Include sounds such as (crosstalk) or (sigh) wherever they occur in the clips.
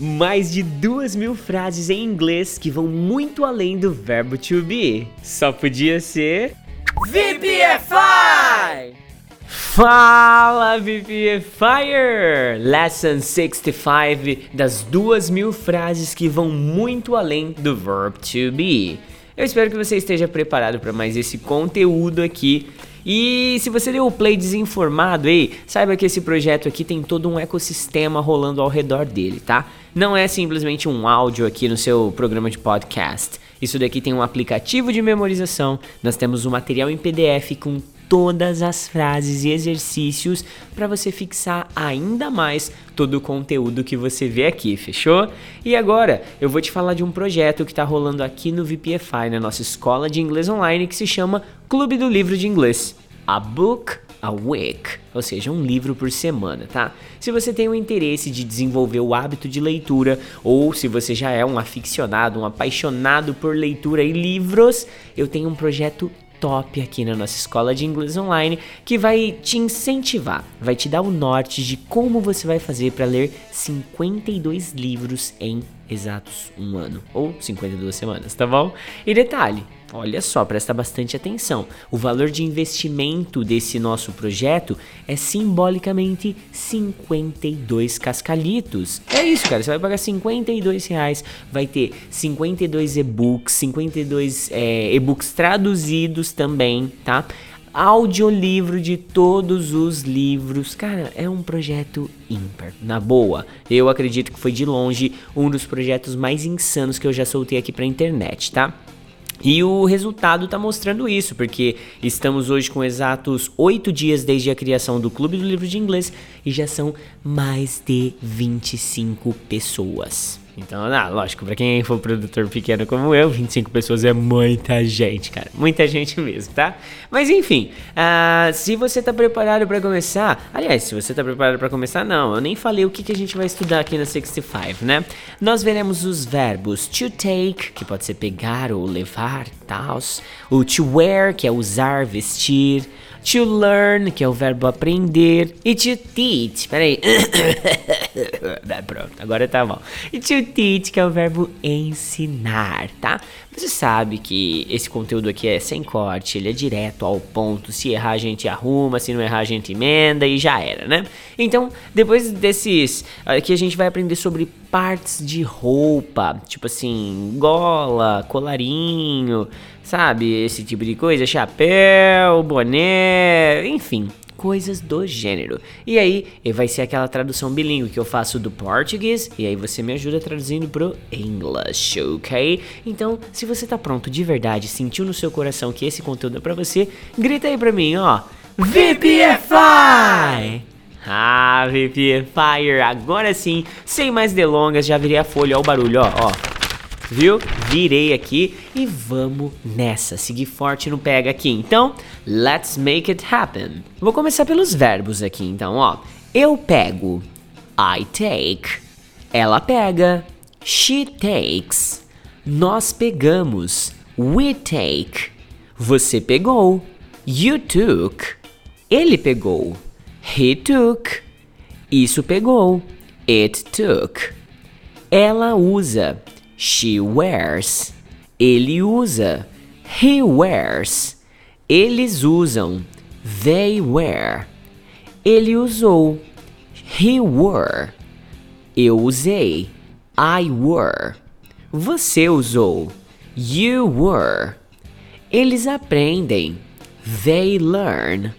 mais de duas mil frases em inglês que vão muito além do verbo to be. Só podia ser. VPFI! Fala VPFire! Lesson 65 das duas mil frases que vão muito além do verb to be. Eu espero que você esteja preparado para mais esse conteúdo aqui e se você deu o play desinformado aí, saiba que esse projeto aqui tem todo um ecossistema rolando ao redor dele, tá? Não é simplesmente um áudio aqui no seu programa de podcast. Isso daqui tem um aplicativo de memorização, nós temos um material em PDF com todas as frases e exercícios para você fixar ainda mais todo o conteúdo que você vê aqui, fechou? E agora eu vou te falar de um projeto que está rolando aqui no VPFI, na nossa escola de inglês online, que se chama Clube do Livro de Inglês. A Book a week, ou seja, um livro por semana, tá? Se você tem o interesse de desenvolver o hábito de leitura ou se você já é um aficionado, um apaixonado por leitura e livros, eu tenho um projeto top aqui na nossa escola de inglês online que vai te incentivar, vai te dar o norte de como você vai fazer para ler 52 livros em exatos um ano ou 52 semanas, tá bom? E detalhe, Olha só, presta bastante atenção. O valor de investimento desse nosso projeto é simbolicamente 52 cascalitos. É isso, cara. Você vai pagar 52 reais, vai ter 52 e-books, 52 é, e-books traduzidos também, tá? Audiolivro de todos os livros. Cara, é um projeto ímpar. Na boa, eu acredito que foi de longe um dos projetos mais insanos que eu já soltei aqui pra internet, tá? E o resultado está mostrando isso, porque estamos hoje com exatos oito dias desde a criação do Clube do Livro de Inglês e já são mais de 25 pessoas. Então, ah, lógico, para quem for produtor pequeno como eu, 25 pessoas é muita gente, cara. Muita gente mesmo, tá? Mas enfim, uh, se você tá preparado para começar, aliás, se você tá preparado para começar, não, eu nem falei o que, que a gente vai estudar aqui na 65, né? Nós veremos os verbos to take, que pode ser pegar ou levar, tal, o to wear, que é usar, vestir, To learn, que é o verbo aprender. E to teach, peraí. (coughs) Pronto, agora tá bom. E to teach, que é o verbo ensinar, tá? Você sabe que esse conteúdo aqui é sem corte, ele é direto ao ponto. Se errar, a gente arruma, se não errar, a gente emenda e já era, né? Então, depois desses. Aqui a gente vai aprender sobre partes de roupa, tipo assim, gola, colarinho, sabe? Esse tipo de coisa, chapéu, boné, enfim, coisas do gênero. E aí, vai ser aquela tradução bilíngue que eu faço do português e aí você me ajuda traduzindo pro English, ok? Então, se você tá pronto de verdade, sentiu no seu coração que esse conteúdo é pra você, grita aí pra mim, ó. VPFI! Ah, VPFire, agora sim, sem mais delongas, já virei a folha, ó o barulho, ó, ó viu? Virei aqui e vamos nessa, seguir forte no pega aqui. Então, let's make it happen. Vou começar pelos verbos aqui, então, ó. Eu pego, I take. Ela pega, she takes. Nós pegamos, we take. Você pegou, you took. Ele pegou, he took. Isso pegou, it took. Ela usa, She wears. Ele usa. He wears. Eles usam. They wear. Ele usou. He wore. Eu usei. I wore. Você usou. You were. Eles aprendem. They learn.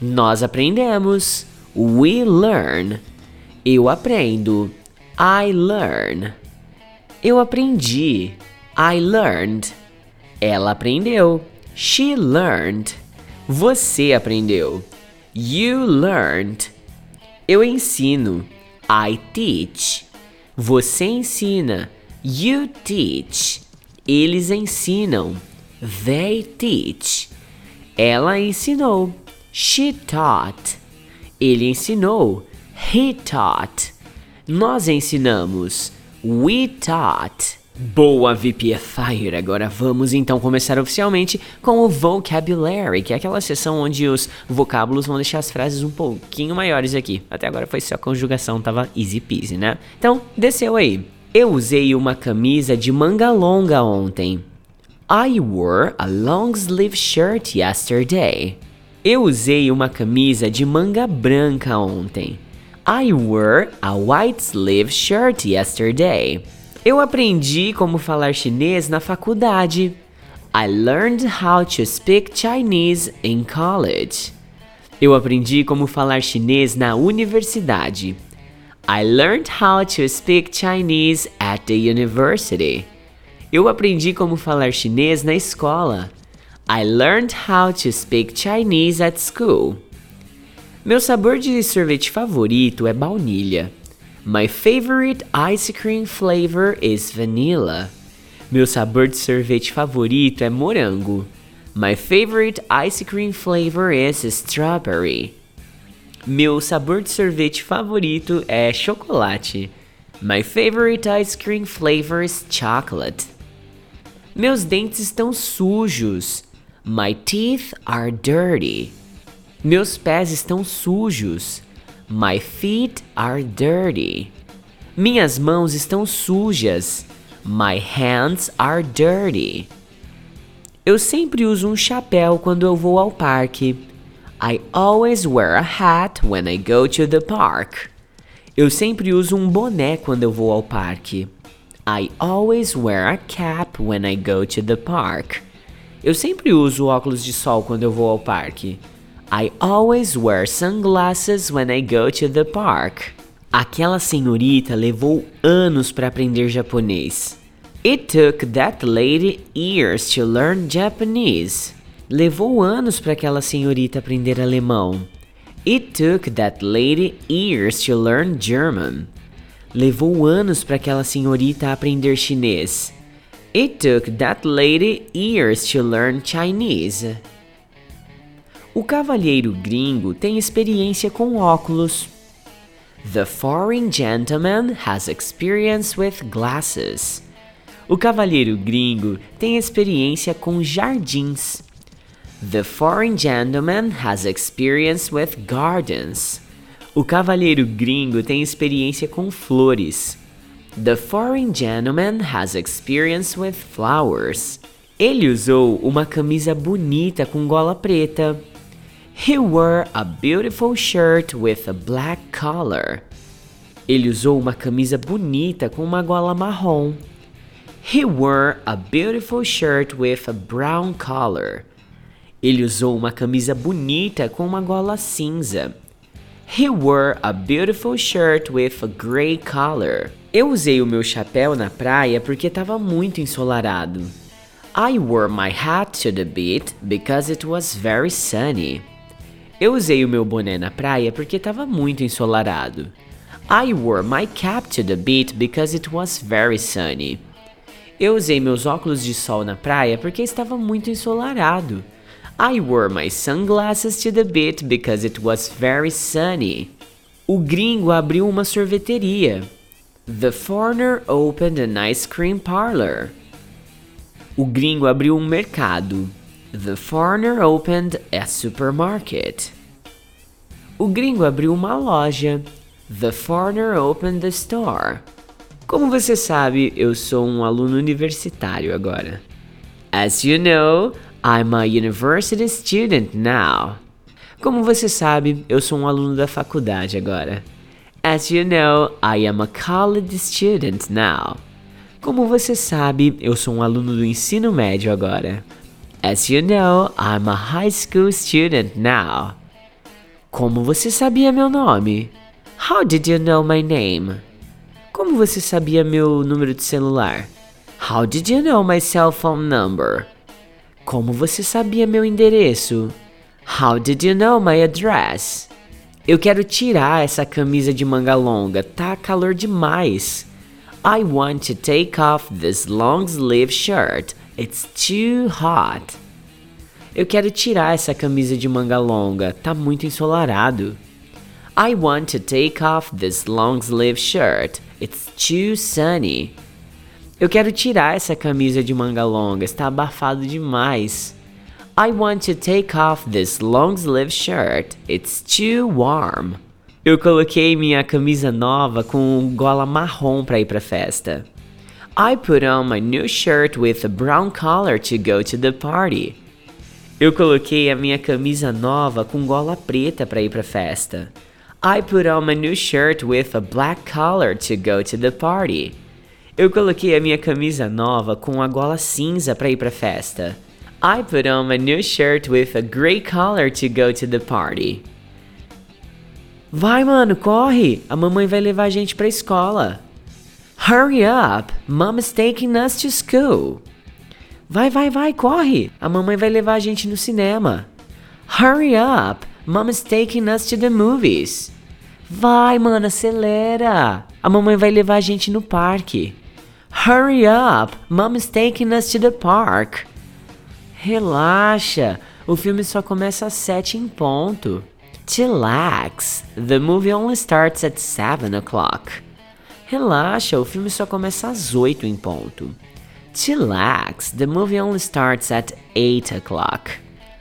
Nós aprendemos. We learn. Eu aprendo. I learn. Eu aprendi. I learned. Ela aprendeu. She learned. Você aprendeu. You learned. Eu ensino. I teach. Você ensina. You teach. Eles ensinam. They teach. Ela ensinou. She taught. Ele ensinou. He taught. Nós ensinamos. We taught. Boa VPFire! Agora vamos então começar oficialmente com o Vocabulary, que é aquela seção onde os vocábulos vão deixar as frases um pouquinho maiores aqui. Até agora foi só conjugação, tava easy peasy, né? Então, desceu aí. Eu usei uma camisa de manga longa ontem. I wore a long sleeve shirt yesterday. Eu usei uma camisa de manga branca ontem. I wore a white sleeve shirt yesterday. Eu aprendi como falar chinês na faculdade. I learned how to speak Chinese in college. Eu aprendi como falar chinês na universidade. I learned how to speak Chinese at the university. Eu aprendi como falar chinês na escola. I learned how to speak Chinese at school. Meu sabor de sorvete favorito é baunilha. My favorite ice cream flavor is vanilla. Meu sabor de sorvete favorito é morango. My favorite ice cream flavor is strawberry. Meu sabor de sorvete favorito é chocolate. My favorite ice cream flavor is chocolate. Meus dentes estão sujos. My teeth are dirty. Meus pés estão sujos. My feet are dirty. Minhas mãos estão sujas. My hands are dirty. Eu sempre uso um chapéu quando eu vou ao parque. I always wear a hat when I go to the park. Eu sempre uso um boné quando eu vou ao parque. I always wear a cap when I go to the park. Eu sempre uso óculos de sol quando eu vou ao parque. I always wear sunglasses when I go to the park. Aquela senhorita levou anos para aprender japonês. It took that lady years to learn Japanese. Levou anos para aquela senhorita aprender alemão. It took that lady years to learn German. Levou anos para aquela senhorita aprender chinês. It took that lady years to learn Chinese. O cavalheiro gringo tem experiência com óculos. The foreign gentleman has experience with glasses. O cavalheiro gringo tem experiência com jardins. The foreign gentleman has experience with gardens. O cavalheiro gringo tem experiência com flores. The foreign gentleman has experience with flowers. Ele usou uma camisa bonita com gola preta. He wore a beautiful shirt with a black collar. Ele usou uma camisa bonita com uma gola marrom. He wore a beautiful shirt with a brown collar. Ele usou uma camisa bonita com uma gola cinza. He wore a beautiful shirt with a gray collar. Eu usei o meu chapéu na praia porque estava muito ensolarado. I wore my hat to the beach because it was very sunny. Eu usei o meu boné na praia porque estava muito ensolarado. I wore my cap to the beach because it was very sunny. Eu usei meus óculos de sol na praia porque estava muito ensolarado. I wore my sunglasses to the beach because it was very sunny. O gringo abriu uma sorveteria. The foreigner opened an ice cream parlor. O gringo abriu um mercado. The foreigner opened a supermarket. O gringo abriu uma loja. The foreigner opened a store. Como você sabe, eu sou um aluno universitário agora. As you know, I'm a university student now. Como você sabe, eu sou um aluno da faculdade agora. As you know, I am a college student now. Como você sabe, eu sou um aluno do ensino médio agora. As you know, I'm a high school student now. Como você sabia meu nome? How did you know my name? Como você sabia meu número de celular? How did you know my cell phone number? Como você sabia meu endereço? How did you know my address? Eu quero tirar essa camisa de manga longa, tá calor demais. I want to take off this long sleeve shirt. It's too hot. Eu quero tirar essa camisa de manga longa, tá muito ensolarado. I want to take off this long sleeve shirt. It's too sunny. Eu quero tirar essa camisa de manga longa, está abafado demais. I want to take off this long sleeve shirt. It's too warm. Eu coloquei minha camisa nova com gola marrom para ir pra festa. I put on my new shirt with a brown collar to go to the party. Eu coloquei a minha camisa nova com gola preta para ir pra festa. I put on my new shirt with a black collar to go to the party. Eu coloquei a minha camisa nova com a gola cinza para ir pra festa. I put on my new shirt with a gray collar to go to the party. Vai, mano, corre! A mamãe vai levar a gente pra escola. Hurry up! Mom's taking us to school. Vai, vai, vai, corre! A mamãe vai levar a gente no cinema. Hurry up! Mom's taking us to the movies. Vai, mano, acelera! A mamãe vai levar a gente no parque. Hurry up! Mom's taking us to the park. Relaxa, o filme só começa às sete em ponto. Chillax, the movie only starts at seven o'clock. Relaxa, o filme só começa às oito em ponto. Chillax, the movie only starts at eight o'clock.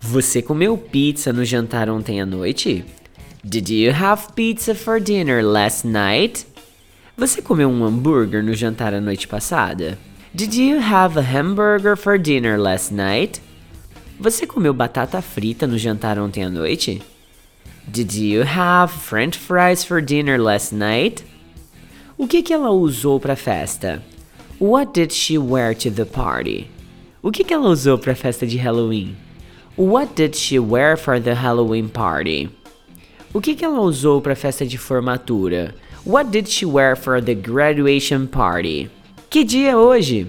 Você comeu pizza no jantar ontem à noite? Did you have pizza for dinner last night? Você comeu um hambúrguer no jantar a noite passada? Did you have a hamburger for dinner last night? Você comeu batata frita no jantar ontem à noite? Did you have french fries for dinner last night? O que, que ela usou para a festa? What did she wear to the party? O que, que ela usou para a festa de Halloween? What did she wear for the Halloween party? O que, que ela usou para a festa de formatura? What did she wear for the graduation party? Que dia é hoje?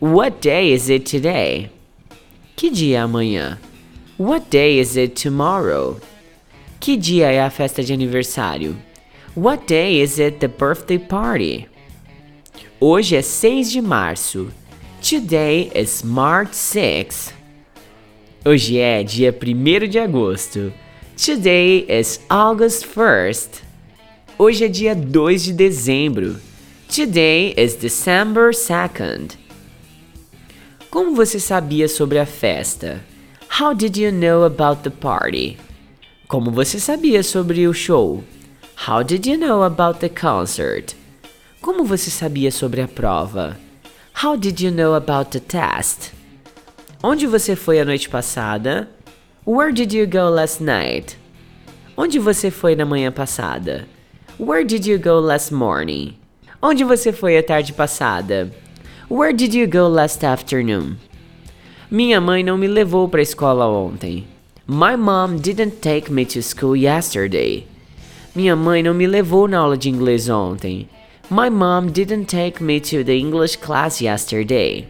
What day is it today? Que dia é amanhã? What day is it tomorrow? Que dia é a festa de aniversário? What day is it the birthday party? Hoje é 6 de março. Today is March 6. Hoje é dia 1 de agosto. Today is August 1st. Hoje é dia 2 de dezembro. Today is December 2nd. Como você sabia sobre a festa? How did you know about the party? Como você sabia sobre o show? How did you know about the concert? Como você sabia sobre a prova? How did you know about the test? Onde você foi a noite passada? Where did you go last night? Onde você foi na manhã passada? Where did you go last morning? Onde você foi a tarde passada? Where did you go last afternoon? Minha mãe não me levou para a escola ontem. My mom didn't take me to school yesterday. Minha mãe não me levou na aula de inglês ontem. My mom didn't take me to the English class yesterday.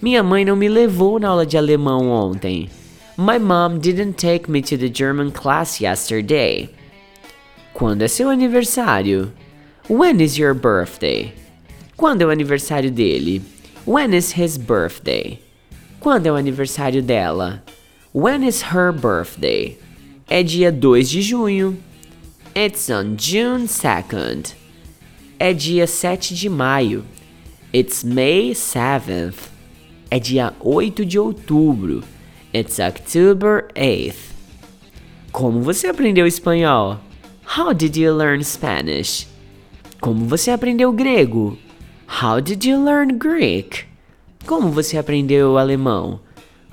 Minha mãe não me levou na aula de alemão ontem. My mom didn't take me to the German class yesterday. Quando é seu aniversário? When is your birthday? Quando é o aniversário dele? When is his birthday? Quando é o aniversário dela? When is her birthday? É dia 2 de junho. It's on June 2nd. É dia 7 de maio. It's May 7th. É dia 8 de outubro. It's October 8th. Como você aprendeu espanhol? How did you learn Spanish? Como você aprendeu grego? How did you learn Greek? Como você aprendeu alemão?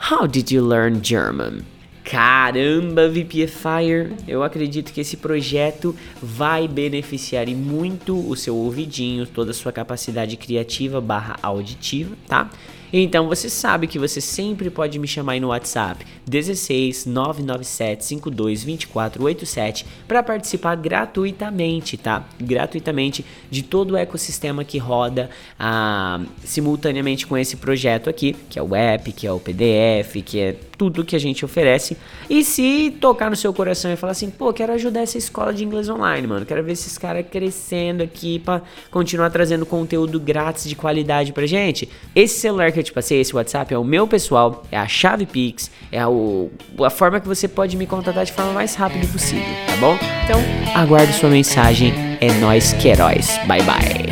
How did you learn German? Caramba, VPFire! Eu acredito que esse projeto vai beneficiar e muito o seu ouvidinho, toda a sua capacidade criativa barra auditiva, tá? Então você sabe que você sempre pode me chamar aí no WhatsApp 16 997 52 24 87 para participar gratuitamente, tá? Gratuitamente de todo o ecossistema que roda ah, simultaneamente com esse projeto aqui, que é o app, que é o PDF, que é tudo que a gente oferece. E se tocar no seu coração e falar assim, pô, quero ajudar essa escola de inglês online, mano, quero ver esses caras crescendo aqui para continuar trazendo conteúdo grátis de qualidade pra gente. Esse celular que eu te passei, esse WhatsApp é o meu pessoal, é a chave Pix, é a, o, a forma que você pode me contatar de forma mais rápida possível, tá bom? Então, aguardo sua mensagem. É nós que heróis. Bye bye.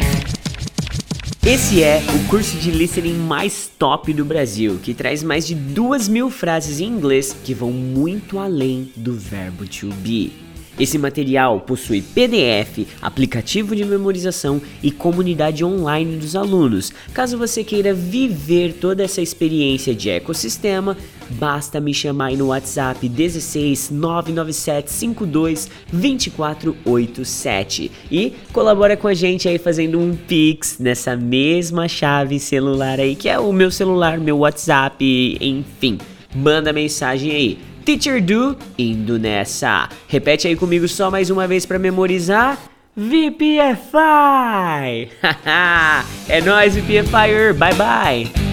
Esse é o curso de listening mais top do Brasil, que traz mais de duas mil frases em inglês que vão muito além do verbo to be. Esse material possui PDF, aplicativo de memorização e comunidade online dos alunos. Caso você queira viver toda essa experiência de ecossistema, basta me chamar aí no WhatsApp 16 997 52 2487 e colabora com a gente aí fazendo um Pix nessa mesma chave celular aí, que é o meu celular, meu WhatsApp, enfim. Manda mensagem aí. Teacher Do, indo nessa. Repete aí comigo só mais uma vez para memorizar. VPFI! (laughs) é nóis, VPFire! Bye bye!